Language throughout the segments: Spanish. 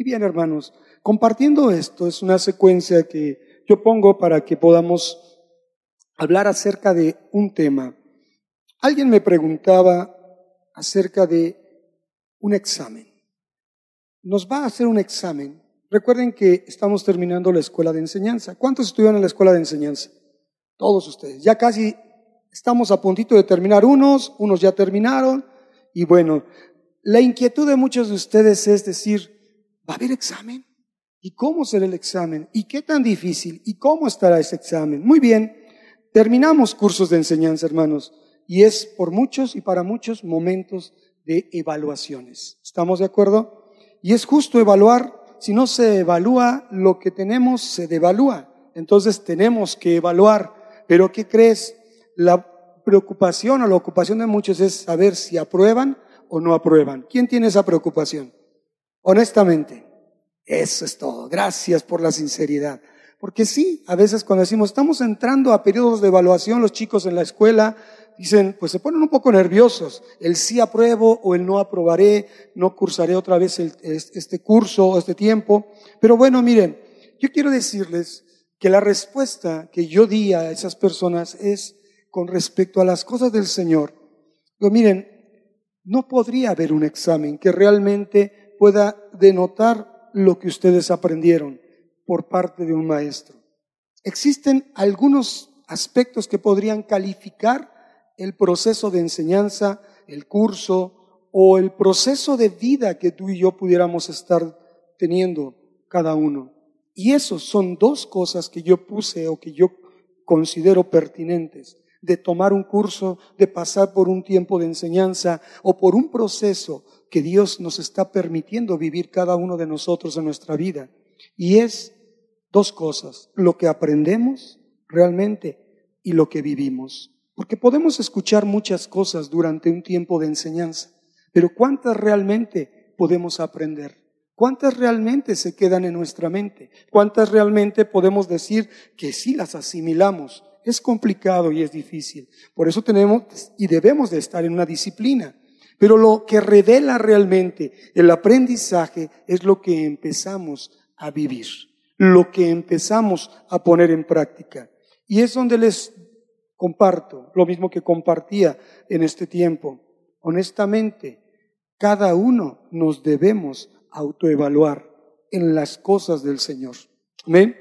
Y bien, hermanos, compartiendo esto, es una secuencia que yo pongo para que podamos hablar acerca de un tema. Alguien me preguntaba acerca de un examen. Nos va a hacer un examen. Recuerden que estamos terminando la escuela de enseñanza. ¿Cuántos estudian en la escuela de enseñanza? Todos ustedes. Ya casi estamos a puntito de terminar unos, unos ya terminaron. Y bueno, la inquietud de muchos de ustedes es decir, ¿va a haber examen? ¿Y cómo será el examen? ¿Y qué tan difícil? ¿Y cómo estará ese examen? Muy bien, terminamos cursos de enseñanza, hermanos, y es por muchos y para muchos momentos de evaluaciones. ¿Estamos de acuerdo? Y es justo evaluar, si no se evalúa lo que tenemos, se devalúa. Entonces tenemos que evaluar. Pero ¿qué crees? La preocupación o la ocupación de muchos es saber si aprueban o no aprueban. ¿Quién tiene esa preocupación? Honestamente. Eso es todo. Gracias por la sinceridad. Porque sí, a veces cuando decimos, estamos entrando a periodos de evaluación, los chicos en la escuela dicen, pues se ponen un poco nerviosos. El sí apruebo o el no aprobaré, no cursaré otra vez este curso o este tiempo. Pero bueno, miren, yo quiero decirles que la respuesta que yo di a esas personas es con respecto a las cosas del Señor. Pero miren, no podría haber un examen que realmente pueda denotar lo que ustedes aprendieron por parte de un maestro. Existen algunos aspectos que podrían calificar el proceso de enseñanza, el curso o el proceso de vida que tú y yo pudiéramos estar teniendo cada uno. Y esos son dos cosas que yo puse o que yo considero pertinentes de tomar un curso, de pasar por un tiempo de enseñanza o por un proceso que Dios nos está permitiendo vivir cada uno de nosotros en nuestra vida. Y es dos cosas, lo que aprendemos realmente y lo que vivimos. Porque podemos escuchar muchas cosas durante un tiempo de enseñanza, pero ¿cuántas realmente podemos aprender? ¿Cuántas realmente se quedan en nuestra mente? ¿Cuántas realmente podemos decir que sí las asimilamos? Es complicado y es difícil. Por eso tenemos y debemos de estar en una disciplina. Pero lo que revela realmente el aprendizaje es lo que empezamos a vivir, lo que empezamos a poner en práctica. Y es donde les comparto, lo mismo que compartía en este tiempo. Honestamente, cada uno nos debemos autoevaluar en las cosas del Señor. Amén.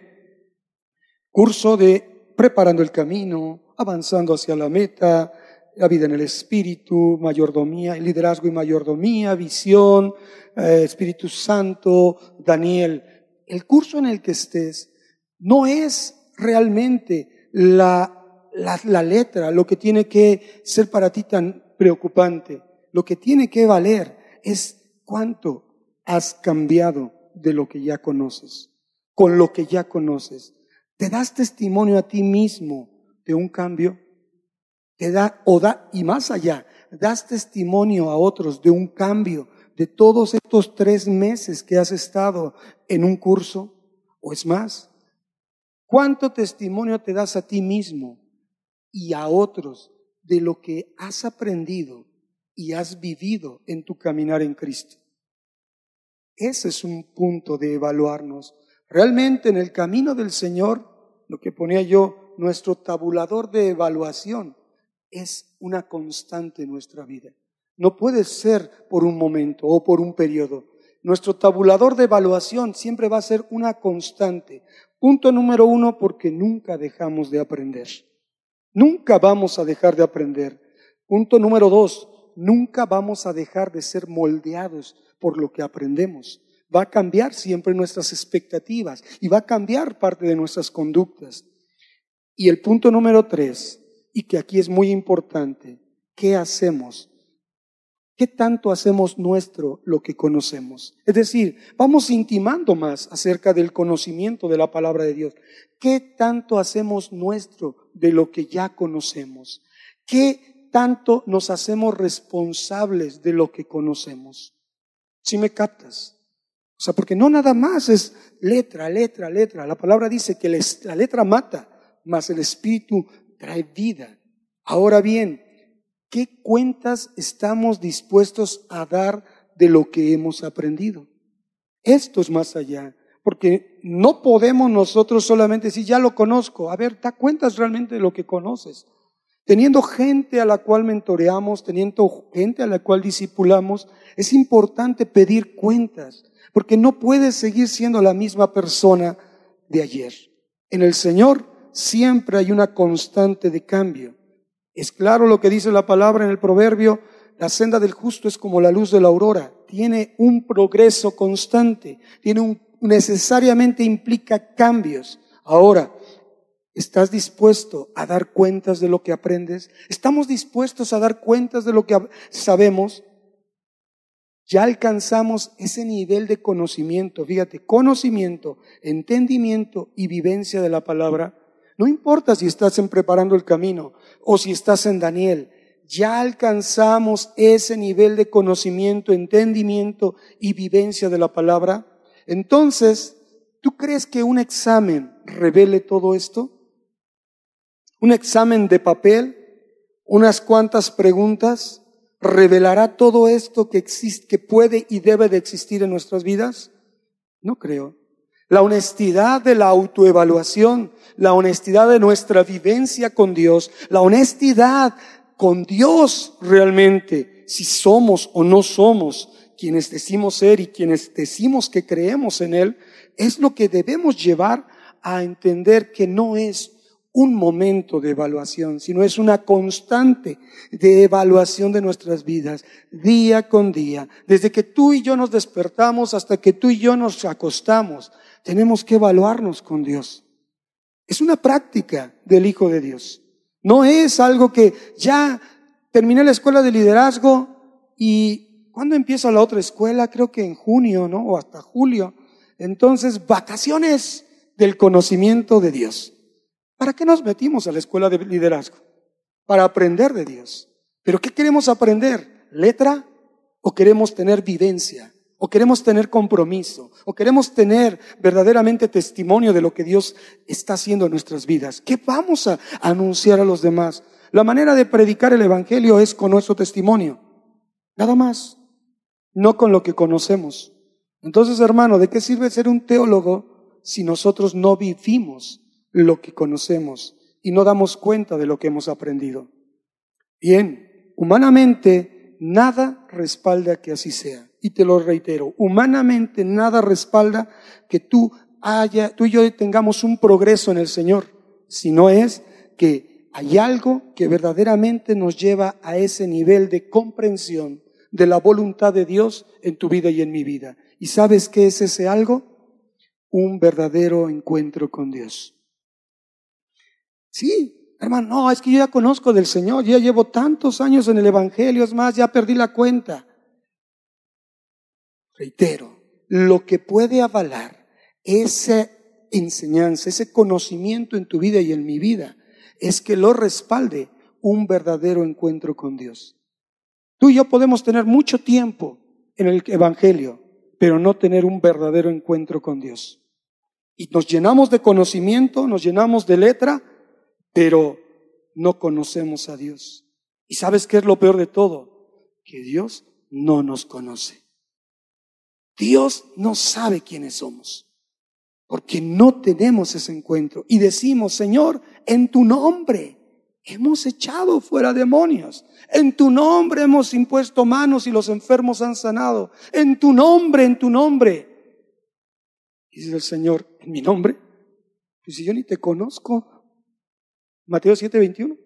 Curso de preparando el camino, avanzando hacia la meta, la vida en el Espíritu, mayordomía, liderazgo y mayordomía, visión, eh, Espíritu Santo, Daniel. El curso en el que estés no es realmente la, la, la letra, lo que tiene que ser para ti tan preocupante. Lo que tiene que valer es cuánto has cambiado de lo que ya conoces, con lo que ya conoces. ¿Te das testimonio a ti mismo de un cambio? Te da, o da, y más allá, das testimonio a otros de un cambio de todos estos tres meses que has estado en un curso, o es más, ¿cuánto testimonio te das a ti mismo y a otros de lo que has aprendido y has vivido en tu caminar en Cristo? Ese es un punto de evaluarnos. Realmente en el camino del Señor, lo que ponía yo, nuestro tabulador de evaluación es una constante en nuestra vida. No puede ser por un momento o por un periodo. Nuestro tabulador de evaluación siempre va a ser una constante. Punto número uno, porque nunca dejamos de aprender. Nunca vamos a dejar de aprender. Punto número dos, nunca vamos a dejar de ser moldeados por lo que aprendemos. Va a cambiar siempre nuestras expectativas y va a cambiar parte de nuestras conductas. Y el punto número tres, y que aquí es muy importante, ¿qué hacemos? ¿Qué tanto hacemos nuestro lo que conocemos? Es decir, vamos intimando más acerca del conocimiento de la palabra de Dios. ¿Qué tanto hacemos nuestro de lo que ya conocemos? ¿Qué tanto nos hacemos responsables de lo que conocemos? Si me captas. O sea, porque no nada más es letra, letra, letra. La palabra dice que la letra mata, mas el espíritu trae vida. Ahora bien, ¿qué cuentas estamos dispuestos a dar de lo que hemos aprendido? Esto es más allá, porque no podemos nosotros solamente decir, ya lo conozco. A ver, da cuentas realmente de lo que conoces. Teniendo gente a la cual mentoreamos, teniendo gente a la cual discipulamos, es importante pedir cuentas, porque no puedes seguir siendo la misma persona de ayer. En el Señor siempre hay una constante de cambio. Es claro lo que dice la palabra en el proverbio, la senda del justo es como la luz de la aurora, tiene un progreso constante, tiene un, necesariamente implica cambios. Ahora, ¿estás dispuesto a dar cuentas de lo que aprendes? ¿Estamos dispuestos a dar cuentas de lo que sabemos? Ya alcanzamos ese nivel de conocimiento, fíjate, conocimiento, entendimiento y vivencia de la palabra. No importa si estás en preparando el camino o si estás en Daniel, ya alcanzamos ese nivel de conocimiento, entendimiento y vivencia de la palabra. Entonces, ¿tú crees que un examen revele todo esto? ¿Un examen de papel? ¿Unas cuantas preguntas? revelará todo esto que existe, que puede y debe de existir en nuestras vidas? No creo. La honestidad de la autoevaluación, la honestidad de nuestra vivencia con Dios, la honestidad con Dios realmente, si somos o no somos quienes decimos ser y quienes decimos que creemos en Él, es lo que debemos llevar a entender que no es un momento de evaluación, sino es una constante de evaluación de nuestras vidas, día con día. Desde que tú y yo nos despertamos hasta que tú y yo nos acostamos, tenemos que evaluarnos con Dios. Es una práctica del Hijo de Dios. No es algo que ya terminé la escuela de liderazgo y ¿cuándo empieza la otra escuela? Creo que en junio, ¿no? O hasta julio. Entonces, vacaciones del conocimiento de Dios. ¿Para qué nos metimos a la escuela de liderazgo? Para aprender de Dios. ¿Pero qué queremos aprender? ¿Letra? ¿O queremos tener vivencia? ¿O queremos tener compromiso? ¿O queremos tener verdaderamente testimonio de lo que Dios está haciendo en nuestras vidas? ¿Qué vamos a anunciar a los demás? La manera de predicar el Evangelio es con nuestro testimonio. Nada más. No con lo que conocemos. Entonces, hermano, ¿de qué sirve ser un teólogo si nosotros no vivimos lo que conocemos y no damos cuenta de lo que hemos aprendido. Bien, humanamente nada respalda que así sea. Y te lo reitero, humanamente nada respalda que tú haya, tú y yo tengamos un progreso en el Señor, si no es que hay algo que verdaderamente nos lleva a ese nivel de comprensión de la voluntad de Dios en tu vida y en mi vida. ¿Y sabes qué es ese algo? Un verdadero encuentro con Dios. Sí, hermano, no, es que yo ya conozco del Señor, ya llevo tantos años en el Evangelio, es más, ya perdí la cuenta. Reitero, lo que puede avalar esa enseñanza, ese conocimiento en tu vida y en mi vida, es que lo respalde un verdadero encuentro con Dios. Tú y yo podemos tener mucho tiempo en el Evangelio, pero no tener un verdadero encuentro con Dios. Y nos llenamos de conocimiento, nos llenamos de letra, pero no conocemos a Dios. ¿Y sabes qué es lo peor de todo? Que Dios no nos conoce. Dios no sabe quiénes somos, porque no tenemos ese encuentro. Y decimos, Señor, en tu nombre hemos echado fuera demonios, en tu nombre hemos impuesto manos y los enfermos han sanado, en tu nombre, en tu nombre. Y dice el Señor, ¿en mi nombre? Pues si yo ni te conozco, Mateo 7:21.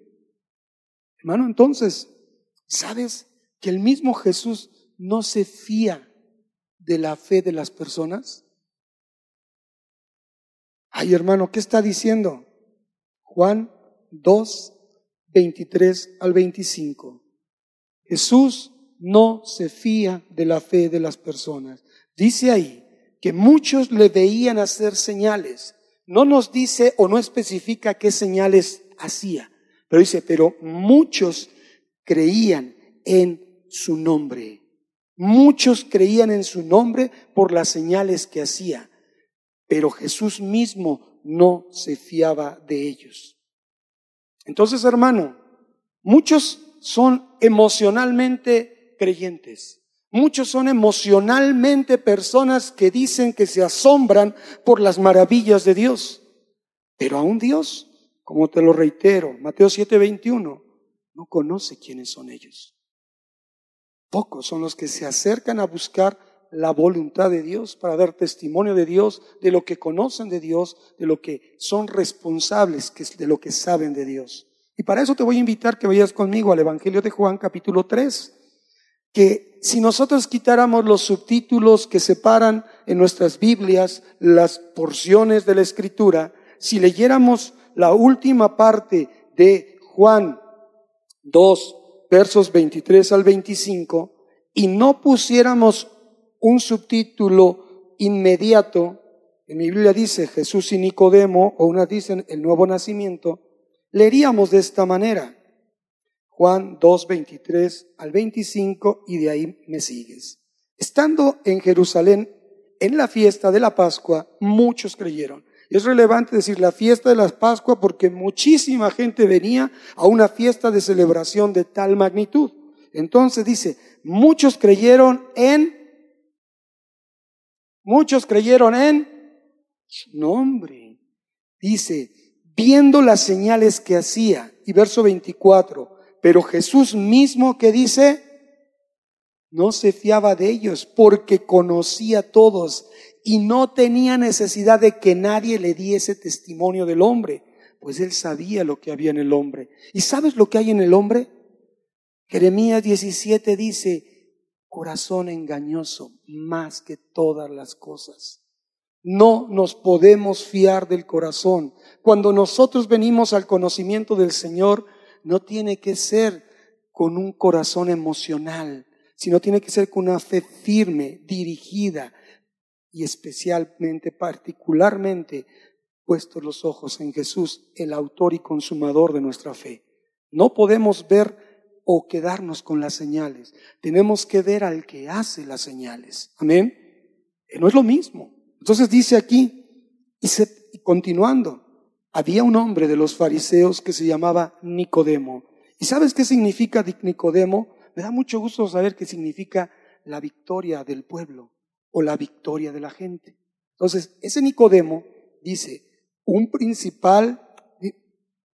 Hermano, entonces, ¿sabes que el mismo Jesús no se fía de la fe de las personas? Ay, hermano, ¿qué está diciendo? Juan 2, 23 al 25. Jesús no se fía de la fe de las personas. Dice ahí que muchos le veían hacer señales. No nos dice o no especifica qué señales hacía. Pero dice, pero muchos creían en su nombre. Muchos creían en su nombre por las señales que hacía, pero Jesús mismo no se fiaba de ellos. Entonces, hermano, muchos son emocionalmente creyentes. Muchos son emocionalmente personas que dicen que se asombran por las maravillas de Dios. Pero aún Dios, como te lo reitero, Mateo 7:21, no conoce quiénes son ellos. Pocos son los que se acercan a buscar la voluntad de Dios para dar testimonio de Dios, de lo que conocen de Dios, de lo que son responsables, de lo que saben de Dios. Y para eso te voy a invitar que vayas conmigo al Evangelio de Juan capítulo 3, que si nosotros quitáramos los subtítulos que separan en nuestras Biblias las porciones de la Escritura, si leyéramos la última parte de Juan 2, versos 23 al 25, y no pusiéramos un subtítulo inmediato, en mi Biblia dice Jesús y Nicodemo, o una dicen el nuevo nacimiento, leeríamos de esta manera. Juan 2, 23 al 25 y de ahí me sigues. Estando en Jerusalén en la fiesta de la Pascua, muchos creyeron. Es relevante decir la fiesta de la Pascua porque muchísima gente venía a una fiesta de celebración de tal magnitud. Entonces dice, muchos creyeron en, muchos creyeron en su nombre. Dice, viendo las señales que hacía. Y verso 24, pero Jesús mismo que dice, no se fiaba de ellos porque conocía a todos y no tenía necesidad de que nadie le diese testimonio del hombre, pues él sabía lo que había en el hombre. ¿Y sabes lo que hay en el hombre? Jeremías 17 dice, corazón engañoso más que todas las cosas. No nos podemos fiar del corazón. Cuando nosotros venimos al conocimiento del Señor, no tiene que ser con un corazón emocional, sino tiene que ser con una fe firme, dirigida y especialmente, particularmente, puestos los ojos en Jesús, el autor y consumador de nuestra fe. No podemos ver o quedarnos con las señales. Tenemos que ver al que hace las señales. Amén. No es lo mismo. Entonces dice aquí, y continuando, había un hombre de los fariseos que se llamaba Nicodemo. ¿Y sabes qué significa Nicodemo? Me da mucho gusto saber qué significa la victoria del pueblo o la victoria de la gente. Entonces, ese Nicodemo dice, un principal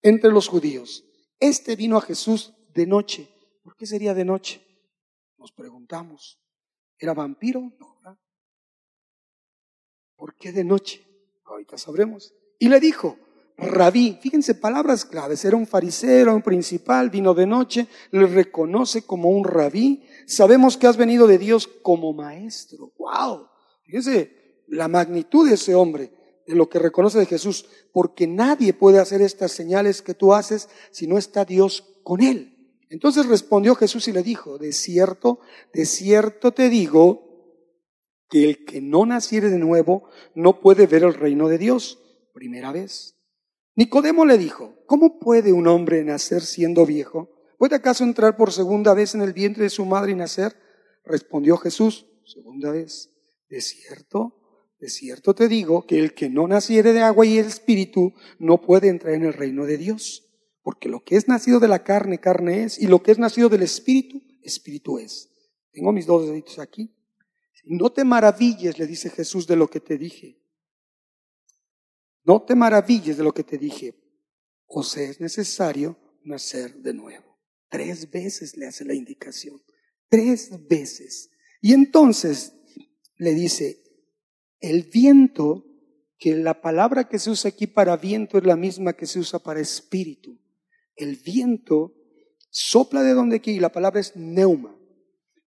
entre los judíos. Este vino a Jesús de noche. ¿Por qué sería de noche? Nos preguntamos. ¿Era vampiro? No. ¿Por qué de noche? Ahorita sabremos. Y le dijo, rabí, fíjense palabras claves, era un fariseo, un principal, vino de noche, le reconoce como un rabí, sabemos que has venido de Dios como maestro. ¡Wow! Fíjense la magnitud de ese hombre, de lo que reconoce de Jesús, porque nadie puede hacer estas señales que tú haces si no está Dios con él. Entonces respondió Jesús y le dijo, de cierto, de cierto te digo, que el que no naciere de nuevo no puede ver el reino de Dios. Primera vez. Nicodemo le dijo, ¿cómo puede un hombre nacer siendo viejo? ¿Puede acaso entrar por segunda vez en el vientre de su madre y nacer? Respondió Jesús, segunda vez, de cierto, de cierto te digo que el que no naciere de agua y el espíritu no puede entrar en el reino de Dios. Porque lo que es nacido de la carne, carne es, y lo que es nacido del espíritu, espíritu es. Tengo mis dos deditos aquí. No te maravilles, le dice Jesús, de lo que te dije. No te maravilles de lo que te dije, o sea, es necesario nacer de nuevo. Tres veces le hace la indicación, tres veces. Y entonces le dice, el viento, que la palabra que se usa aquí para viento es la misma que se usa para espíritu. El viento sopla de donde quiere, y la palabra es neuma.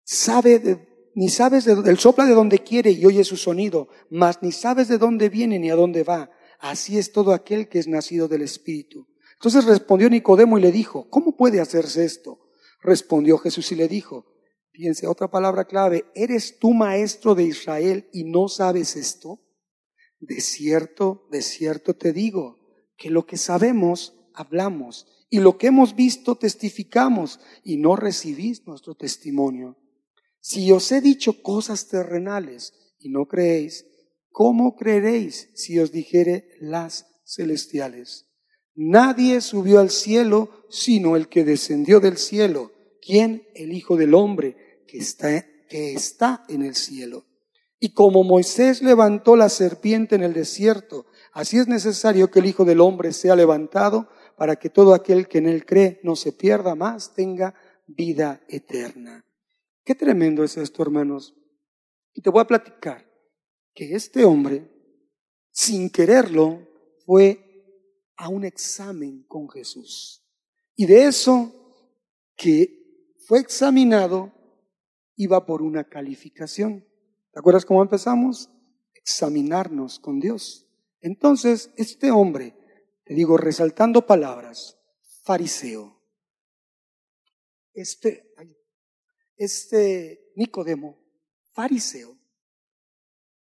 Sabe de, ni sabes de, el sopla de donde quiere y oye su sonido, mas ni sabes de dónde viene ni a dónde va Así es todo aquel que es nacido del Espíritu. Entonces respondió Nicodemo y le dijo, ¿cómo puede hacerse esto? Respondió Jesús y le dijo, fíjense, otra palabra clave, ¿eres tú maestro de Israel y no sabes esto? De cierto, de cierto te digo, que lo que sabemos, hablamos, y lo que hemos visto, testificamos, y no recibís nuestro testimonio. Si os he dicho cosas terrenales y no creéis, ¿cómo creeréis si os dijere las celestiales? Nadie subió al cielo sino el que descendió del cielo. ¿Quién? El Hijo del Hombre que está, que está en el cielo. Y como Moisés levantó la serpiente en el desierto, así es necesario que el Hijo del Hombre sea levantado para que todo aquel que en él cree no se pierda más, tenga vida eterna. Qué tremendo es esto, hermanos. Y te voy a platicar que este hombre, sin quererlo, fue a un examen con Jesús. Y de eso que fue examinado, iba por una calificación. ¿Te acuerdas cómo empezamos? Examinarnos con Dios. Entonces, este hombre, te digo, resaltando palabras, fariseo, este, este Nicodemo, fariseo,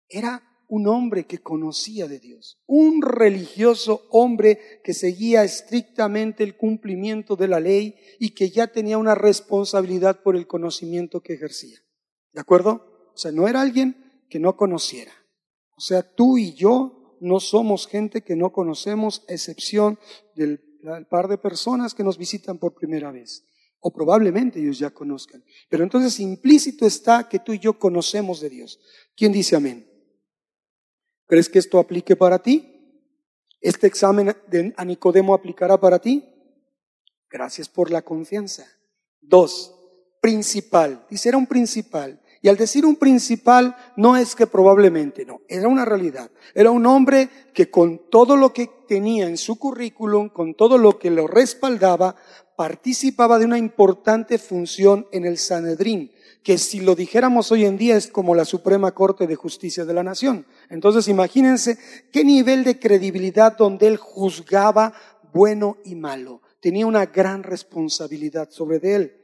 era un hombre que conocía de Dios, un religioso hombre que seguía estrictamente el cumplimiento de la ley y que ya tenía una responsabilidad por el conocimiento que ejercía. ¿De acuerdo? O sea, no era alguien que no conociera. O sea, tú y yo no somos gente que no conocemos, a excepción del par de personas que nos visitan por primera vez. O probablemente ellos ya conozcan. Pero entonces implícito está que tú y yo conocemos de Dios. ¿Quién dice amén? ¿Crees que esto aplique para ti? ¿Este examen de, a Nicodemo aplicará para ti? Gracias por la confianza. Dos, principal. Dice, era un principal. Y al decir un principal, no es que probablemente, no, era una realidad. Era un hombre que con todo lo que tenía en su currículum, con todo lo que lo respaldaba, participaba de una importante función en el Sanedrín, que si lo dijéramos hoy en día es como la Suprema Corte de Justicia de la Nación. Entonces imagínense qué nivel de credibilidad donde él juzgaba bueno y malo. Tenía una gran responsabilidad sobre él.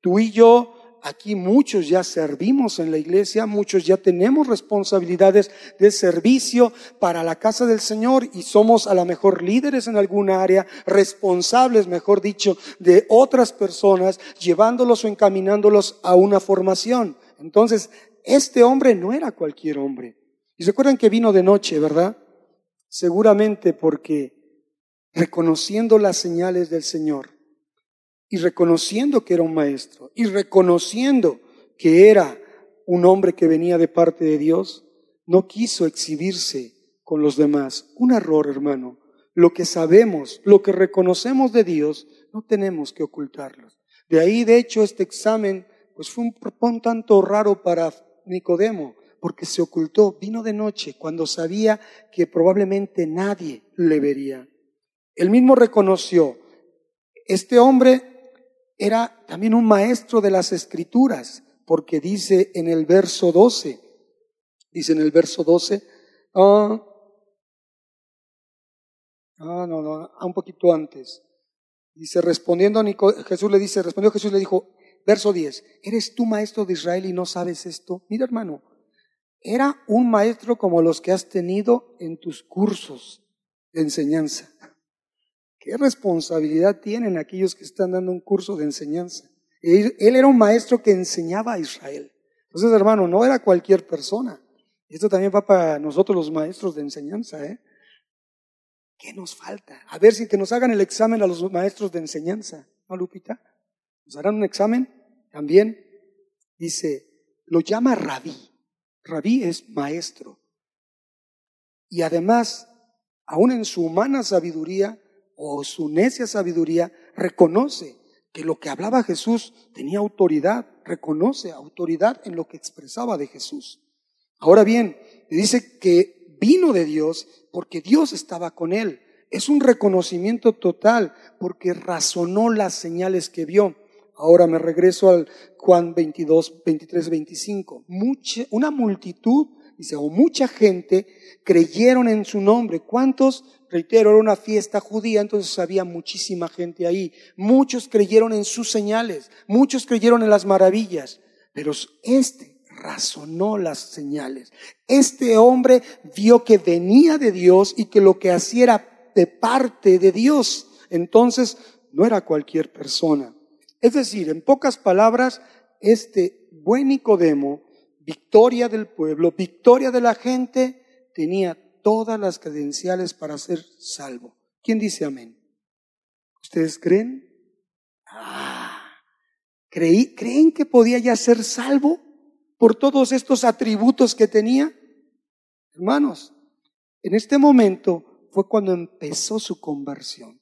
Tú y yo aquí muchos ya servimos en la iglesia, muchos ya tenemos responsabilidades de servicio para la casa del Señor y somos a lo mejor líderes en alguna área, responsables, mejor dicho, de otras personas, llevándolos o encaminándolos a una formación. Entonces, este hombre no era cualquier hombre. Y se acuerdan que vino de noche, ¿verdad? Seguramente porque reconociendo las señales del Señor, y reconociendo que era un maestro y reconociendo que era un hombre que venía de parte de Dios, no quiso exhibirse con los demás. Un error, hermano. Lo que sabemos, lo que reconocemos de Dios, no tenemos que ocultarlo. De ahí, de hecho, este examen, pues fue un, un tanto raro para Nicodemo, porque se ocultó, vino de noche, cuando sabía que probablemente nadie le vería. Él mismo reconoció, este hombre era también un maestro de las escrituras, porque dice en el verso 12, dice en el verso 12, ah, ah, no, no, ah, un poquito antes. Dice, respondiendo a Jesús le dice, respondió Jesús le dijo, verso 10, ¿eres tú maestro de Israel y no sabes esto? Mira hermano, era un maestro como los que has tenido en tus cursos de enseñanza. ¿Qué responsabilidad tienen aquellos que están dando un curso de enseñanza? Él, era un maestro que enseñaba a Israel. Entonces, hermano, no era cualquier persona. Esto también va para nosotros los maestros de enseñanza, ¿eh? ¿Qué nos falta? A ver si que nos hagan el examen a los maestros de enseñanza, ¿no, Lupita? ¿Nos harán un examen? También dice, lo llama rabí. Rabí es maestro. Y además, aún en su humana sabiduría, o su necia sabiduría reconoce que lo que hablaba Jesús tenía autoridad, reconoce autoridad en lo que expresaba de Jesús. Ahora bien, dice que vino de Dios porque Dios estaba con él. Es un reconocimiento total porque razonó las señales que vio. Ahora me regreso al Juan 22, 23, 25. Mucha, una multitud, dice, o mucha gente creyeron en su nombre. ¿Cuántos? Reitero, era una fiesta judía, entonces había muchísima gente ahí. Muchos creyeron en sus señales, muchos creyeron en las maravillas, pero este razonó las señales. Este hombre vio que venía de Dios y que lo que hacía era de parte de Dios. Entonces no era cualquier persona. Es decir, en pocas palabras, este buen Nicodemo, victoria del pueblo, victoria de la gente, tenía todas las credenciales para ser salvo. ¿Quién dice amén? ¿Ustedes creen? Ah, ¿creen que podía ya ser salvo? por todos estos atributos que tenía? Hermanos, en este momento fue cuando empezó su conversión,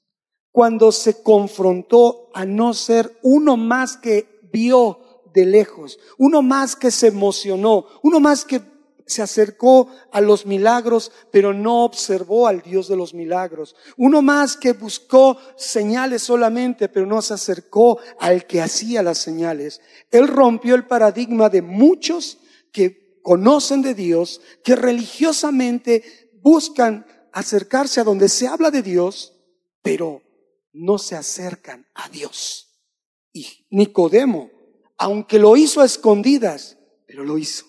cuando se confrontó a no ser uno más que vio de lejos, uno más que se emocionó, uno más que se acercó a los milagros, pero no observó al Dios de los milagros. Uno más que buscó señales solamente, pero no se acercó al que hacía las señales. Él rompió el paradigma de muchos que conocen de Dios, que religiosamente buscan acercarse a donde se habla de Dios, pero no se acercan a Dios. Y Nicodemo, aunque lo hizo a escondidas, pero lo hizo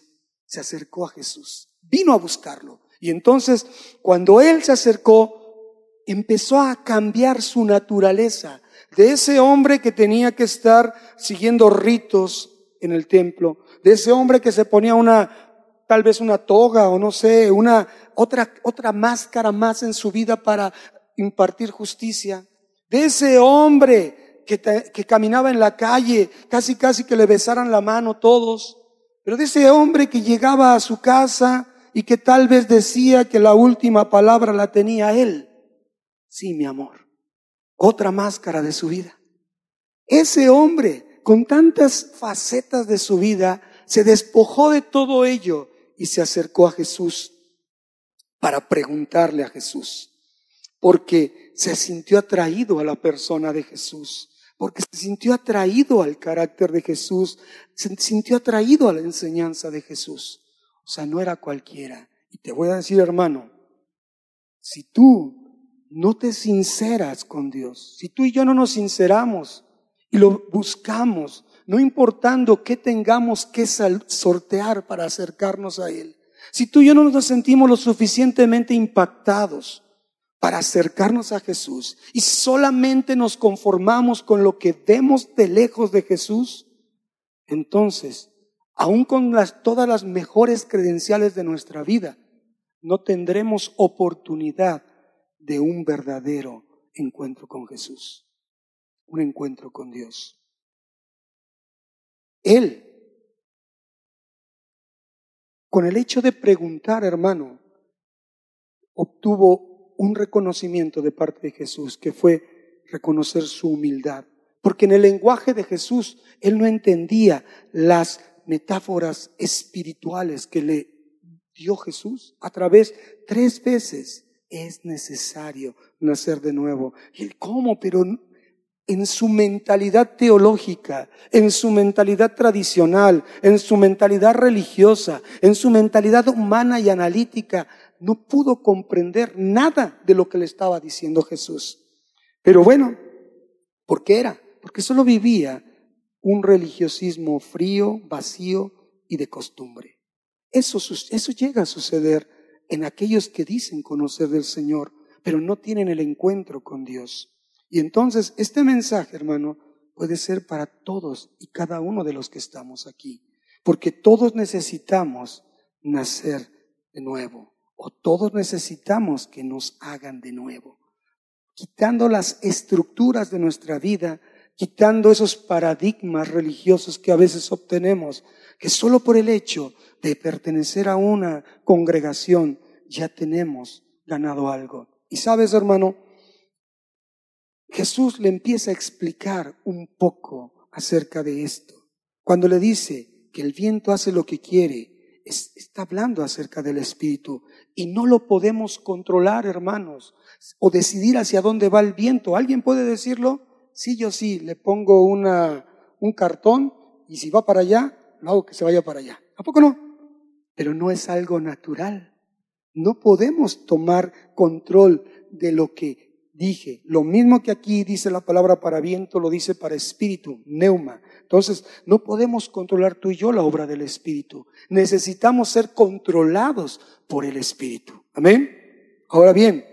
se acercó a Jesús, vino a buscarlo. Y entonces, cuando él se acercó, empezó a cambiar su naturaleza de ese hombre que tenía que estar siguiendo ritos en el templo, de ese hombre que se ponía una, tal vez una toga o no sé, una otra, otra máscara más en su vida para impartir justicia, de ese hombre que, caminaba en la calle, casi casi que le besaran la mano todos, pero de ese hombre que llegaba a su casa y que tal vez decía que la última palabra la tenía él. Sí, mi amor. Otra máscara de su vida. Ese hombre, con tantas facetas de su vida, se despojó de todo ello y se acercó a Jesús para preguntarle a Jesús, porque se sintió atraído a la persona de Jesús porque se sintió atraído al carácter de Jesús, se sintió atraído a la enseñanza de Jesús. O sea, no era cualquiera. Y te voy a decir, hermano, si tú no te sinceras con Dios, si tú y yo no nos sinceramos y lo buscamos, no importando qué tengamos que sortear para acercarnos a Él, si tú y yo no nos sentimos lo suficientemente impactados, para acercarnos a Jesús y solamente nos conformamos con lo que vemos de lejos de Jesús, entonces, aun con todas las mejores credenciales de nuestra vida, no tendremos oportunidad de un verdadero encuentro con Jesús, un encuentro con Dios. Él, con el hecho de preguntar, hermano, obtuvo un reconocimiento de parte de Jesús, que fue reconocer su humildad. Porque en el lenguaje de Jesús, él no entendía las metáforas espirituales que le dio Jesús a través tres veces. Es necesario nacer de nuevo. ¿Y el cómo? Pero en su mentalidad teológica, en su mentalidad tradicional, en su mentalidad religiosa, en su mentalidad humana y analítica, no pudo comprender nada de lo que le estaba diciendo Jesús. Pero bueno, ¿por qué era? Porque solo vivía un religiosismo frío, vacío y de costumbre. Eso, eso llega a suceder en aquellos que dicen conocer del Señor, pero no tienen el encuentro con Dios. Y entonces este mensaje, hermano, puede ser para todos y cada uno de los que estamos aquí, porque todos necesitamos nacer de nuevo o todos necesitamos que nos hagan de nuevo, quitando las estructuras de nuestra vida, quitando esos paradigmas religiosos que a veces obtenemos, que solo por el hecho de pertenecer a una congregación ya tenemos ganado algo. Y sabes, hermano, Jesús le empieza a explicar un poco acerca de esto. Cuando le dice que el viento hace lo que quiere está hablando acerca del Espíritu y no lo podemos controlar, hermanos, o decidir hacia dónde va el viento. ¿Alguien puede decirlo? Sí, yo sí, le pongo una, un cartón y si va para allá, lo hago que se vaya para allá. ¿A poco no? Pero no es algo natural. No podemos tomar control de lo que dije. Lo mismo que aquí dice la palabra para viento, lo dice para espíritu, neuma. Entonces, no podemos controlar tú y yo la obra del espíritu. Necesitamos ser controlados por el espíritu. Amén. Ahora bien,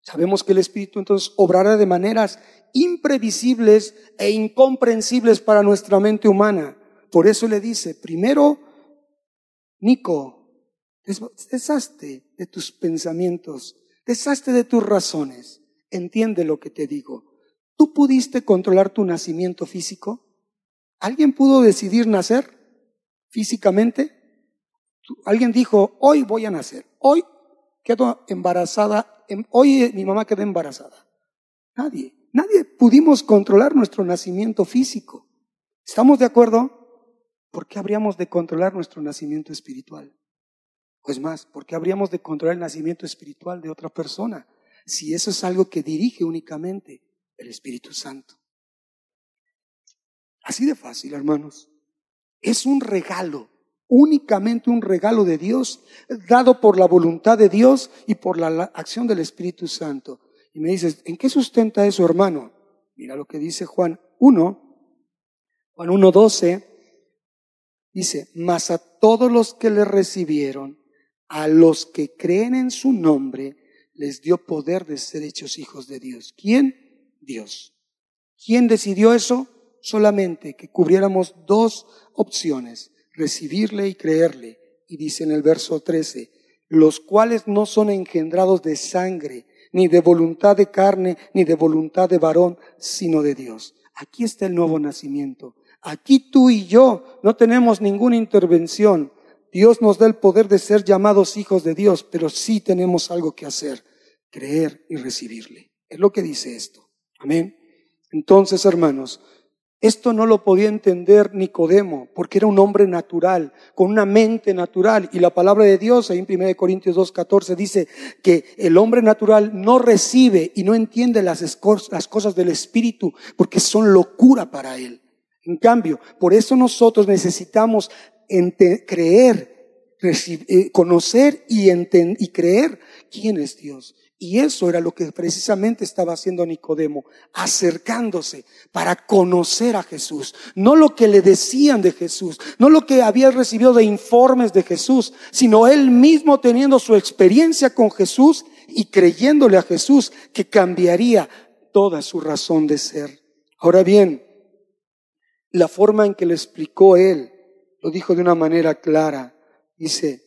sabemos que el espíritu entonces obrará de maneras imprevisibles e incomprensibles para nuestra mente humana. Por eso le dice, primero, Nico, deshazte de tus pensamientos Deshazte de tus razones. Entiende lo que te digo. ¿Tú pudiste controlar tu nacimiento físico? ¿Alguien pudo decidir nacer? físicamente? Alguien dijo, hoy voy a nacer, hoy quedo embarazada, em, hoy mi mamá quedó embarazada. Nadie, nadie pudimos controlar nuestro nacimiento físico. ¿Estamos de acuerdo? ¿Por qué habríamos de controlar nuestro nacimiento espiritual? Pues más, ¿por qué habríamos de controlar el nacimiento espiritual de otra persona? Si eso es algo que dirige únicamente el Espíritu Santo. Así de fácil, hermanos. Es un regalo únicamente un regalo de Dios, dado por la voluntad de Dios y por la, acción del Espíritu Santo. Y me dices, ¿en qué sustenta eso, hermano? Mira lo que dice Juan 1, Juan 1.12, dice, mas a todos los que le recibieron, a los que creen en su nombre, les dio poder de ser hechos hijos de Dios. ¿Quién? Dios. ¿Quién decidió eso? Solamente que cubriéramos dos opciones recibirle y creerle. Y dice en el verso 13, los cuales no son engendrados de sangre, ni de voluntad de carne, ni de voluntad de varón, sino de Dios. Aquí está el nuevo nacimiento. Aquí tú y yo no tenemos ninguna intervención. Dios nos da el poder de ser llamados hijos de Dios, pero sí tenemos algo que hacer, creer y recibirle. Es lo que dice esto. Amén. Entonces, hermanos, esto no lo podía entender Nicodemo, porque era un hombre natural, con una mente natural. Y la palabra de Dios, ahí en 1 Corintios 2.14, dice que el hombre natural no recibe y no entiende las, cosas del Espíritu, porque son locura para él. En cambio, por eso nosotros necesitamos creer, eh, conocer y, y creer quién es Dios. Y eso era lo que precisamente estaba haciendo Nicodemo, acercándose para conocer a Jesús. No lo que le decían de Jesús, no lo que había recibido de informes de Jesús, sino él mismo teniendo su experiencia con Jesús y creyéndole a Jesús que cambiaría toda su razón de ser. Ahora bien, la forma en que le explicó él, lo dijo de una manera clara. Dice,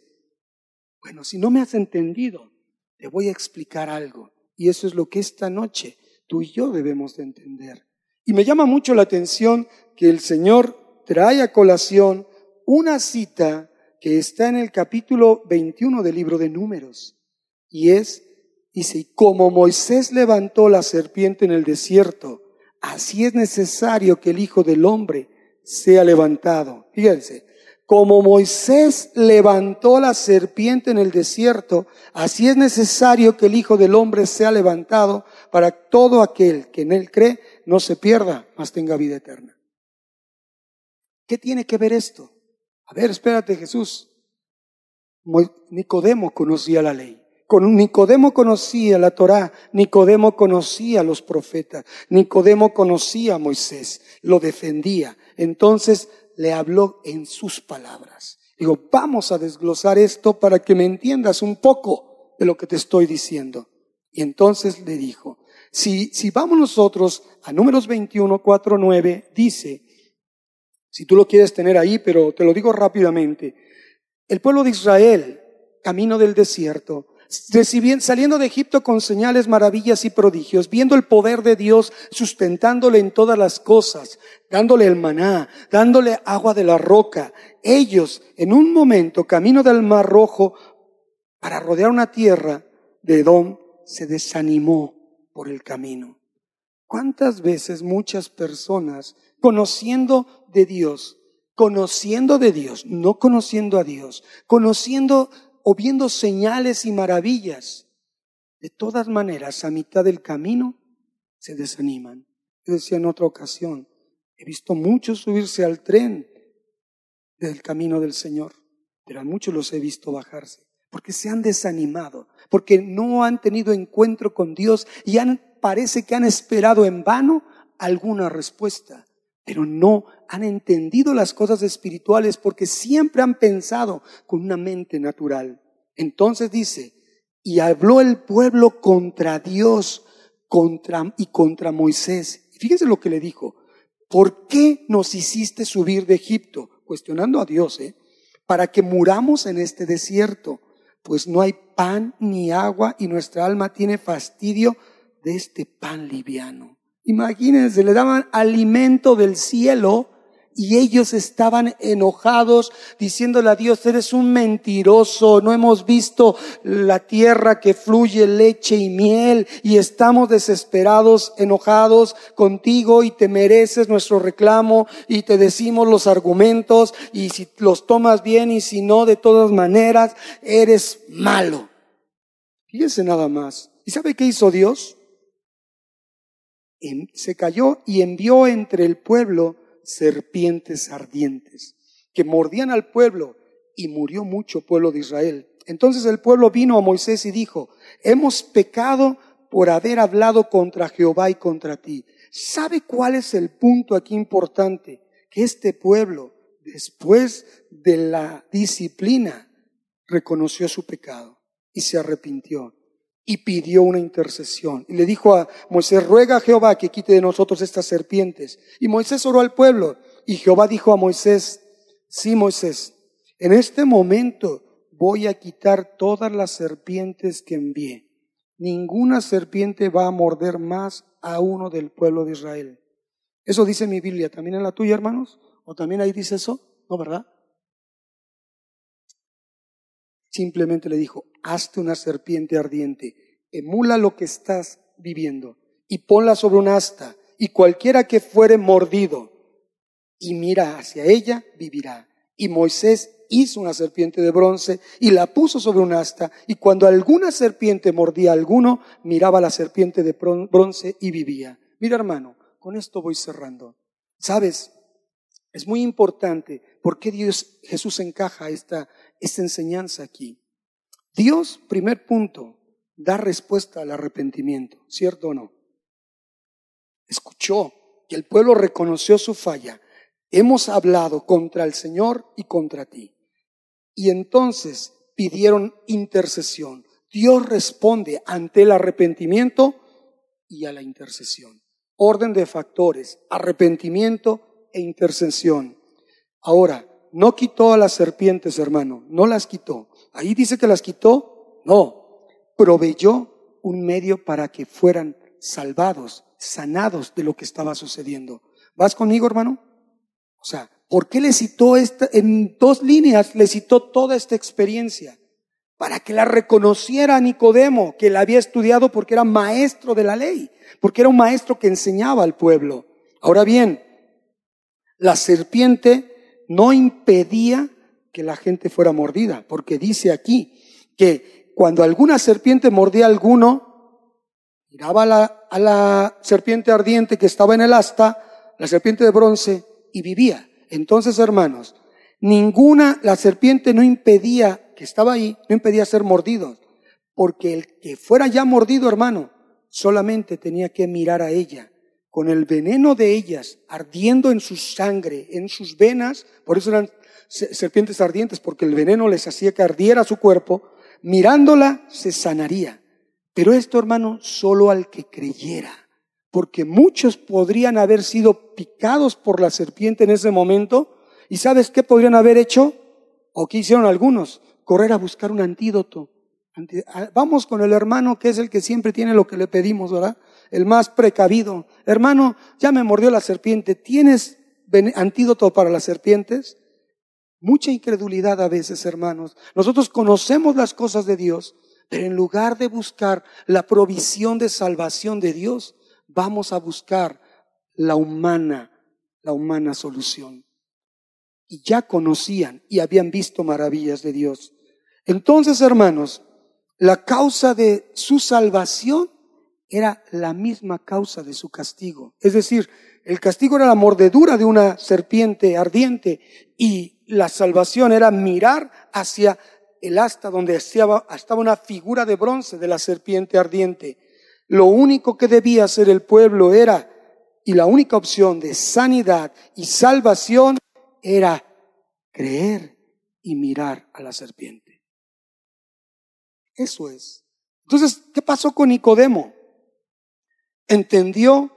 bueno, si no me has entendido, te voy a explicar algo. Y eso es lo que esta noche tú y yo debemos de entender. Y me llama mucho la atención que el Señor trae a colación una cita que está en el capítulo 21 del libro de Números. Y es, dice, como Moisés levantó la serpiente en el desierto, así es necesario que el Hijo del Hombre sea levantado. Fíjense, como Moisés levantó la serpiente en el desierto, así es necesario que el Hijo del Hombre sea levantado para todo aquel que en él cree no se pierda, mas tenga vida eterna. ¿Qué tiene que ver esto? A ver, espérate Jesús. Nicodemo conocía la ley. Nicodemo conocía la Torá, Nicodemo conocía los profetas, Nicodemo conocía a Moisés, lo defendía. Entonces le habló en sus palabras. Digo, vamos a desglosar esto para que me entiendas un poco de lo que te estoy diciendo. Y entonces le dijo, si, si vamos nosotros a números 21, 4, 9, dice, si tú lo quieres tener ahí, pero te lo digo rápidamente, el pueblo de Israel, camino del desierto, saliendo de Egipto con señales, maravillas y prodigios, viendo el poder de Dios sustentándole en todas las cosas, dándole el maná, dándole agua de la roca. Ellos, en un momento, camino del Mar Rojo, para rodear una tierra de Edom, se desanimó por el camino. ¿Cuántas veces muchas personas, conociendo de Dios, conociendo de Dios, no conociendo a Dios, conociendo o viendo señales y maravillas, de todas maneras, a mitad del camino, se desaniman. Yo decía en otra ocasión, he visto muchos subirse al tren del camino del Señor, pero a muchos los he visto bajarse, porque se han desanimado, porque no han tenido encuentro con Dios y han, parece que han esperado en vano alguna respuesta pero no han entendido las cosas espirituales porque siempre han pensado con una mente natural. Entonces dice, y habló el pueblo contra Dios contra, y contra Moisés. Y fíjense lo que le dijo, ¿por qué nos hiciste subir de Egipto? Cuestionando a Dios, ¿eh? Para que muramos en este desierto, pues no hay pan ni agua y nuestra alma tiene fastidio de este pan liviano. Imagínense, le daban alimento del cielo Y ellos estaban enojados diciéndole a Dios, eres un mentiroso, no hemos visto la tierra que fluye leche y miel y estamos desesperados, enojados contigo y te mereces nuestro reclamo y te decimos los argumentos y si los tomas bien y si no, de todas maneras, eres malo. Fíjense nada más. ¿Y sabe qué hizo Dios? Se cayó y envió entre el pueblo serpientes ardientes que mordían al pueblo y murió mucho pueblo de Israel. Entonces el pueblo vino a Moisés y dijo, hemos pecado por haber hablado contra Jehová y contra ti. ¿Sabe cuál es el punto aquí importante? Que este pueblo, después de la disciplina, reconoció su pecado y se arrepintió y pidió una intercesión. Y le dijo a Moisés, ruega a Jehová que quite de nosotros estas serpientes. Y Moisés oró al pueblo. Y Jehová dijo a Moisés, sí Moisés, en este momento voy a quitar todas las serpientes que envié. Ninguna serpiente va a morder más a uno del pueblo de Israel. Eso dice mi Biblia. ¿También en la tuya, hermanos? ¿O también ahí dice eso? ¿No, verdad? Simplemente le dijo, hazte una serpiente ardiente, emula lo que estás viviendo y ponla sobre un asta, y cualquiera que fuere mordido y mira hacia ella, vivirá. Y Moisés hizo una serpiente de bronce y la puso sobre un asta, y cuando alguna serpiente mordía a alguno, miraba la serpiente de bronce y vivía. Mira hermano, con esto voy cerrando. ¿Sabes? Es muy importante por qué Dios, Jesús encaja esta esta enseñanza aquí. Dios, primer punto, da respuesta al arrepentimiento, ¿cierto o no? Escuchó que el pueblo reconoció su falla. Hemos hablado contra el Señor y contra ti. Y entonces pidieron intercesión. Dios responde ante el arrepentimiento y a la intercesión. Orden de factores, arrepentimiento e intercesión. Ahora, no quitó a las serpientes, hermano, no las quitó. Ahí dice que las quitó, no, proveyó un medio para que fueran salvados, sanados de lo que estaba sucediendo. ¿Vas conmigo, hermano? O sea, ¿por qué le citó esta, en dos líneas le citó toda esta experiencia? Para que la reconociera Nicodemo, que la había estudiado porque era maestro de la ley, porque era un maestro que enseñaba al pueblo. Ahora bien, la serpiente no impedía que la gente fuera mordida, porque dice aquí que cuando alguna serpiente mordía a alguno, miraba a la, a la serpiente ardiente que estaba en el asta, la serpiente de bronce, y vivía. Entonces, hermanos, ninguna, la serpiente no impedía, que estaba ahí, no impedía ser mordido, porque el que fuera ya mordido, hermano, solamente tenía que mirar a ella con el veneno de ellas ardiendo en su sangre, en sus venas, por eso eran serpientes ardientes, porque el veneno les hacía que ardiera su cuerpo, mirándola se sanaría. Pero esto, hermano, solo al que creyera, porque muchos podrían haber sido picados por la serpiente en ese momento, y ¿sabes qué podrían haber hecho? ¿O qué hicieron algunos? Correr a buscar un antídoto. Vamos con el hermano que es el que siempre tiene lo que le pedimos, ¿verdad? el más precavido. Hermano, ya me mordió la serpiente. ¿Tienes antídoto para las serpientes? Mucha incredulidad a veces, hermanos. Nosotros conocemos las cosas de Dios, pero en lugar de buscar la provisión de salvación de Dios, vamos a buscar la humana, la humana solución. Y ya conocían y habían visto maravillas de Dios. Entonces, hermanos, la causa de su salvación era la misma causa de su castigo. Es decir, el castigo era la mordedura de una serpiente ardiente y la salvación era mirar hacia el asta donde estaba, una figura de bronce de la serpiente ardiente. Lo único que debía hacer el pueblo era, y la única opción de sanidad y salvación era creer y mirar a la serpiente. Eso es. Entonces, ¿qué pasó con Nicodemo? entendió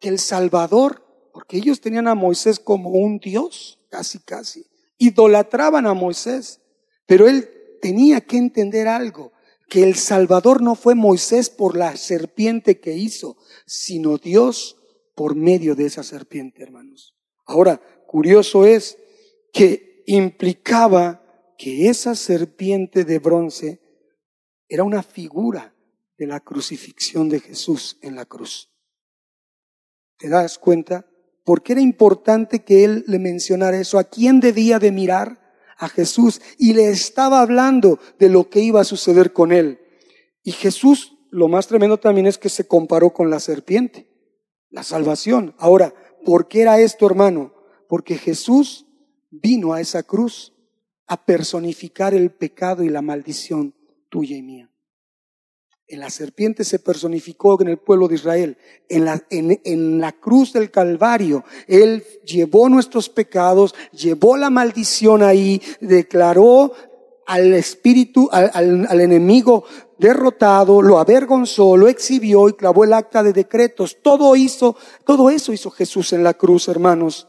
que el Salvador, porque ellos tenían a Moisés como un Dios, casi, casi, idolatraban a Moisés, pero él tenía que entender algo, que el Salvador no fue Moisés por la serpiente que hizo, sino Dios por medio de esa serpiente, hermanos. Ahora, curioso es que implicaba que esa serpiente de bronce era una figura de la crucifixión de Jesús en la cruz. ¿Te das cuenta? ¿Por qué era importante que él le mencionara eso? ¿A quién debía de mirar? A Jesús. Y le estaba hablando de lo que iba a suceder con él. Y Jesús, lo más tremendo también es que se comparó con la serpiente. La salvación. Ahora, ¿por qué era esto, hermano? Porque Jesús vino a esa cruz a personificar el pecado y la maldición tuya y mía. En la serpiente se personificó en el pueblo de Israel. En la, en, la, cruz del Calvario, Él llevó nuestros pecados, llevó la maldición ahí, declaró al espíritu, al, al enemigo derrotado, lo avergonzó, lo exhibió y clavó el acta de decretos. Todo hizo, todo eso hizo Jesús en la cruz, hermanos.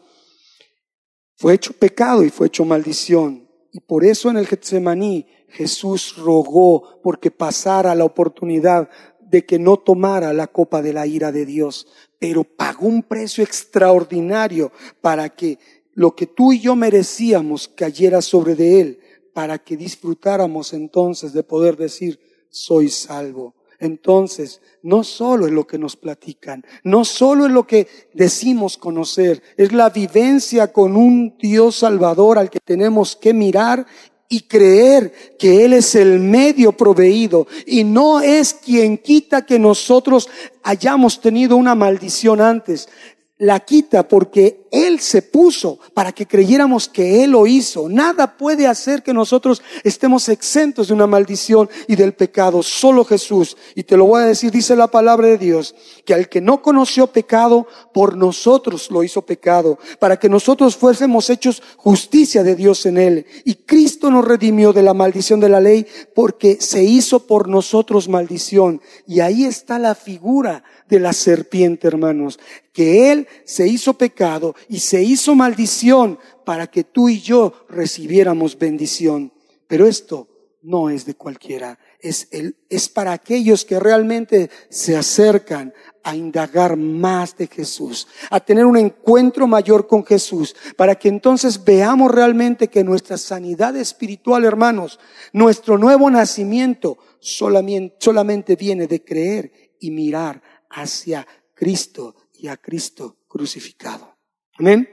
Fue hecho pecado y fue hecho maldición. Y por eso en el Getsemaní Jesús rogó porque pasara la oportunidad de que no tomara la copa de la ira de Dios, pero pagó un precio extraordinario para que lo que tú y yo merecíamos cayera sobre de él, para que disfrutáramos entonces de poder decir, soy salvo. Entonces, no solo es lo que nos platican, no solo es lo que decimos conocer, es la vivencia con un Dios Salvador al que tenemos que mirar y creer que Él es el medio proveído y no es quien quita que nosotros hayamos tenido una maldición antes. La quita porque Él se puso para que creyéramos que Él lo hizo. Nada puede hacer que nosotros estemos exentos de una maldición y del pecado, solo Jesús. Y te lo voy a decir, dice la palabra de Dios, que al que no conoció pecado, por nosotros lo hizo pecado, para que nosotros fuésemos hechos justicia de Dios en Él. Y Cristo nos redimió de la maldición de la ley porque se hizo por nosotros maldición. Y ahí está la figura de la serpiente, hermanos, que Él se hizo pecado y se hizo maldición para que tú y yo recibiéramos bendición. Pero esto no es de cualquiera, es, para aquellos que realmente se acercan a indagar más de Jesús, a tener un encuentro mayor con Jesús, para que entonces veamos realmente que nuestra sanidad espiritual, hermanos, nuestro nuevo nacimiento solamente viene de creer y mirar hacia Cristo y a Cristo crucificado. Amén.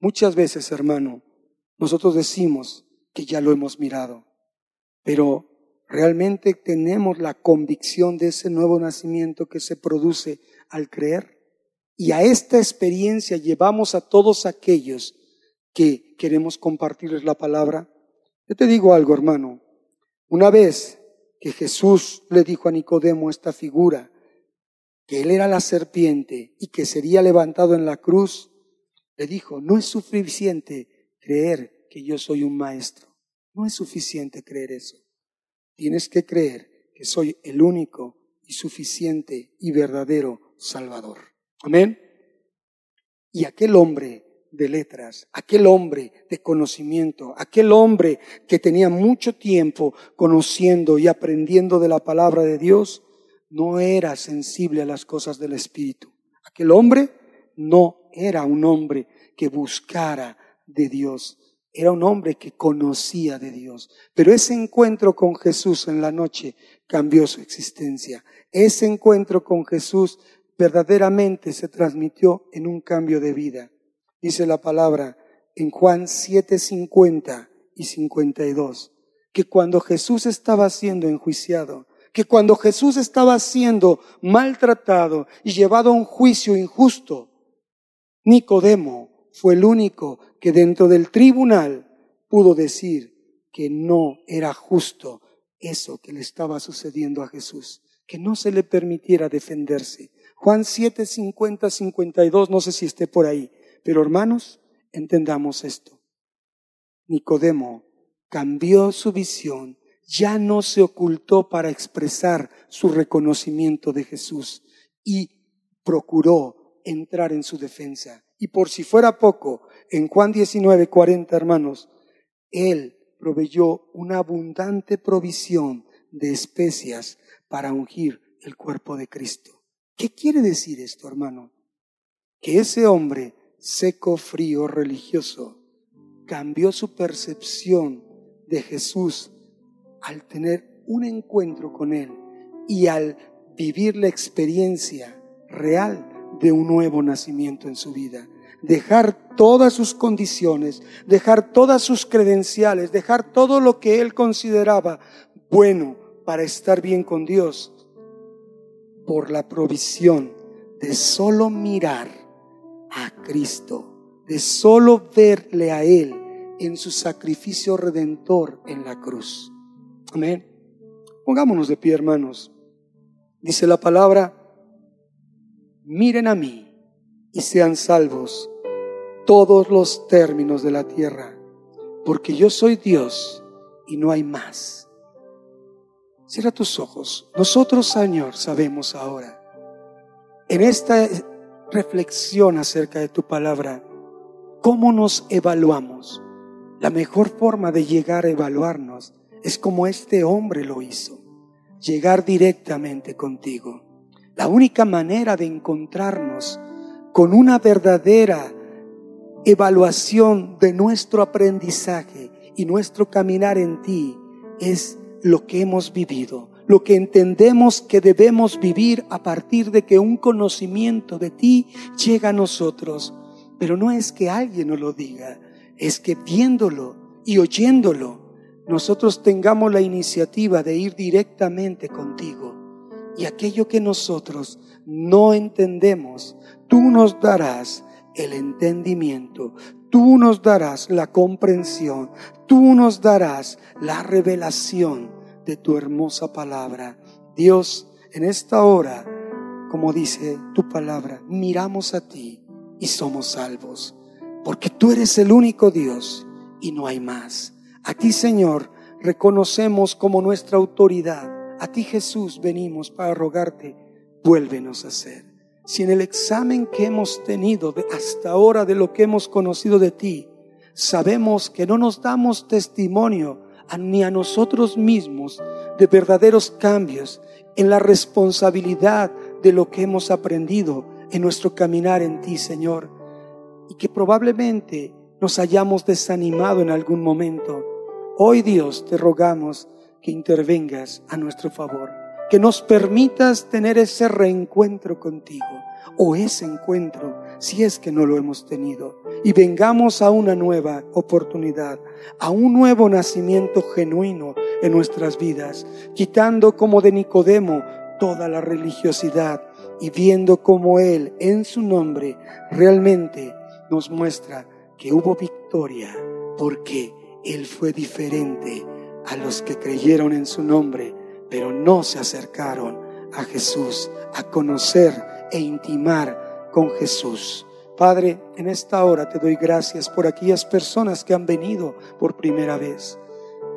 Muchas veces, hermano, nosotros decimos que ya lo hemos mirado, pero realmente tenemos la convicción de ese nuevo nacimiento que se produce al creer. Y a esta experiencia llevamos a todos aquellos que queremos compartirles la palabra. Yo te digo algo, hermano. Una vez que Jesús le dijo a Nicodemo esta figura, que él era la serpiente y que sería levantado en la cruz, le dijo, no es suficiente creer que yo soy un maestro, no es suficiente creer eso. Tienes que creer que soy el único y suficiente y verdadero Salvador. Amén. Y aquel hombre de letras, aquel hombre de conocimiento, aquel hombre que tenía mucho tiempo conociendo y aprendiendo de la palabra de Dios, no era sensible a las cosas del Espíritu. Aquel hombre no era un hombre que buscara de Dios, era un hombre que conocía de Dios. Pero ese encuentro con Jesús en la noche cambió su existencia. Ese encuentro con Jesús verdaderamente se transmitió en un cambio de vida dice la palabra en Juan 7, 50 y 52, que cuando Jesús estaba siendo enjuiciado, que cuando Jesús estaba siendo maltratado y llevado a un juicio injusto, Nicodemo fue el único que dentro del tribunal pudo decir que no era justo eso que le estaba sucediendo a Jesús, que no se le permitiera defenderse. Juan 7, 50, 52, no sé si esté por ahí. Pero hermanos, entendamos esto. Nicodemo cambió su visión, ya no se ocultó para expresar su reconocimiento de Jesús y procuró entrar en su defensa. Y por si fuera poco, en Juan 19, 40, hermanos, él proveyó una abundante provisión de especias para ungir el cuerpo de Cristo. ¿Qué quiere decir esto, hermano? Que ese hombre seco, frío, religioso, cambió su percepción de Jesús al tener un encuentro con Él y al vivir la experiencia real de un nuevo nacimiento en su vida. Dejar todas sus condiciones, dejar todas sus credenciales, dejar todo lo que él consideraba bueno para estar bien con Dios por la provisión de solo mirar a Cristo, de solo verle a Él en su sacrificio redentor en la cruz. Amén. Pongámonos de pie, hermanos. Dice la palabra, miren a mí y sean salvos todos los términos de la tierra, porque yo soy Dios y no hay más. Cierra tus ojos. Nosotros, Señor, sabemos ahora, en esta reflexión acerca de tu palabra, cómo nos evaluamos. La mejor forma de llegar a evaluarnos es como este hombre lo hizo, llegar directamente contigo. La única manera de encontrarnos con una verdadera evaluación de nuestro aprendizaje y nuestro caminar en ti es lo que hemos vivido, lo que entendemos que debemos vivir a partir de que un conocimiento de ti llega a nosotros. Pero no es que alguien nos lo diga, es que viéndolo y oyéndolo, nosotros tengamos la iniciativa de ir directamente contigo. Y aquello que nosotros no entendemos, tú nos darás el entendimiento, tú nos darás la comprensión, tú nos darás la revelación de tu hermosa palabra. Dios, en esta hora, como dice tu palabra, miramos a ti y somos salvos, porque tú eres el único Dios y no hay más. A ti, Señor, reconocemos como nuestra autoridad. A ti, Jesús, venimos para rogarte, vuélvenos a ser si en el examen que hemos tenido hasta ahora de lo que hemos conocido de ti, sabemos que no nos damos testimonio ni a nosotros mismos de verdaderos cambios en la responsabilidad de lo que hemos aprendido en nuestro caminar en ti, Señor, y que probablemente nos hayamos desanimado en algún momento. Hoy, Dios, te rogamos que intervengas a nuestro favor que nos permitas tener ese reencuentro contigo o ese encuentro si es que no lo hemos tenido. Y vengamos a una nueva oportunidad, a un nuevo nacimiento genuino en nuestras vidas, quitando como de Nicodemo toda la religiosidad y viendo como Él en su nombre realmente nos muestra que hubo victoria porque Él fue diferente a los que creyeron en su nombre pero no se acercaron a Jesús, a conocer e intimar con Jesús. Padre, en esta hora te doy gracias por aquellas personas que han venido por primera vez.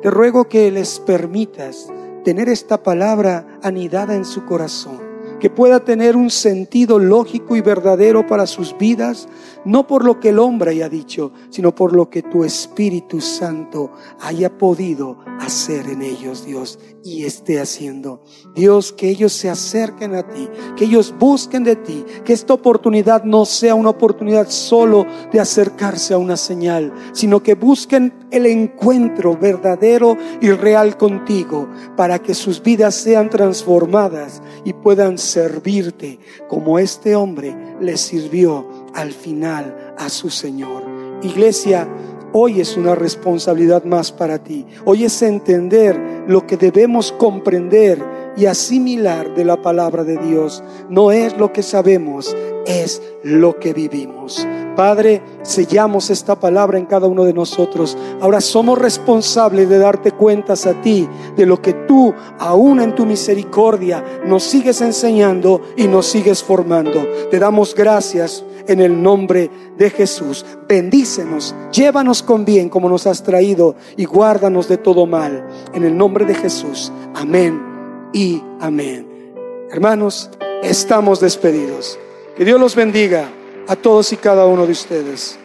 Te ruego que les permitas tener esta palabra anidada en su corazón que pueda tener un sentido lógico y verdadero para sus vidas, no por lo que el hombre haya dicho, sino por lo que tu Espíritu Santo haya podido hacer en ellos, Dios, y esté haciendo. Dios, que ellos se acerquen a ti, que ellos busquen de ti, que esta oportunidad no sea una oportunidad solo de acercarse a una señal, sino que busquen el encuentro verdadero y real contigo para que sus vidas sean transformadas y puedan servirte como este hombre le sirvió al final a su Señor. Iglesia, hoy es una responsabilidad más para ti. Hoy es entender lo que debemos comprender y asimilar de la palabra de Dios. No es lo que sabemos, es lo que vivimos. Padre, sellamos esta palabra en cada uno de nosotros. Ahora somos responsables de darte cuentas a ti de lo que tú, aún en tu misericordia, nos sigues enseñando y nos sigues formando. Te damos gracias en el nombre de Jesús. Bendícenos, llévanos con bien como nos has traído y guárdanos de todo mal. En el nombre de Jesús. Amén y amén. Hermanos, estamos despedidos. Que Dios los bendiga a todos y cada uno de ustedes.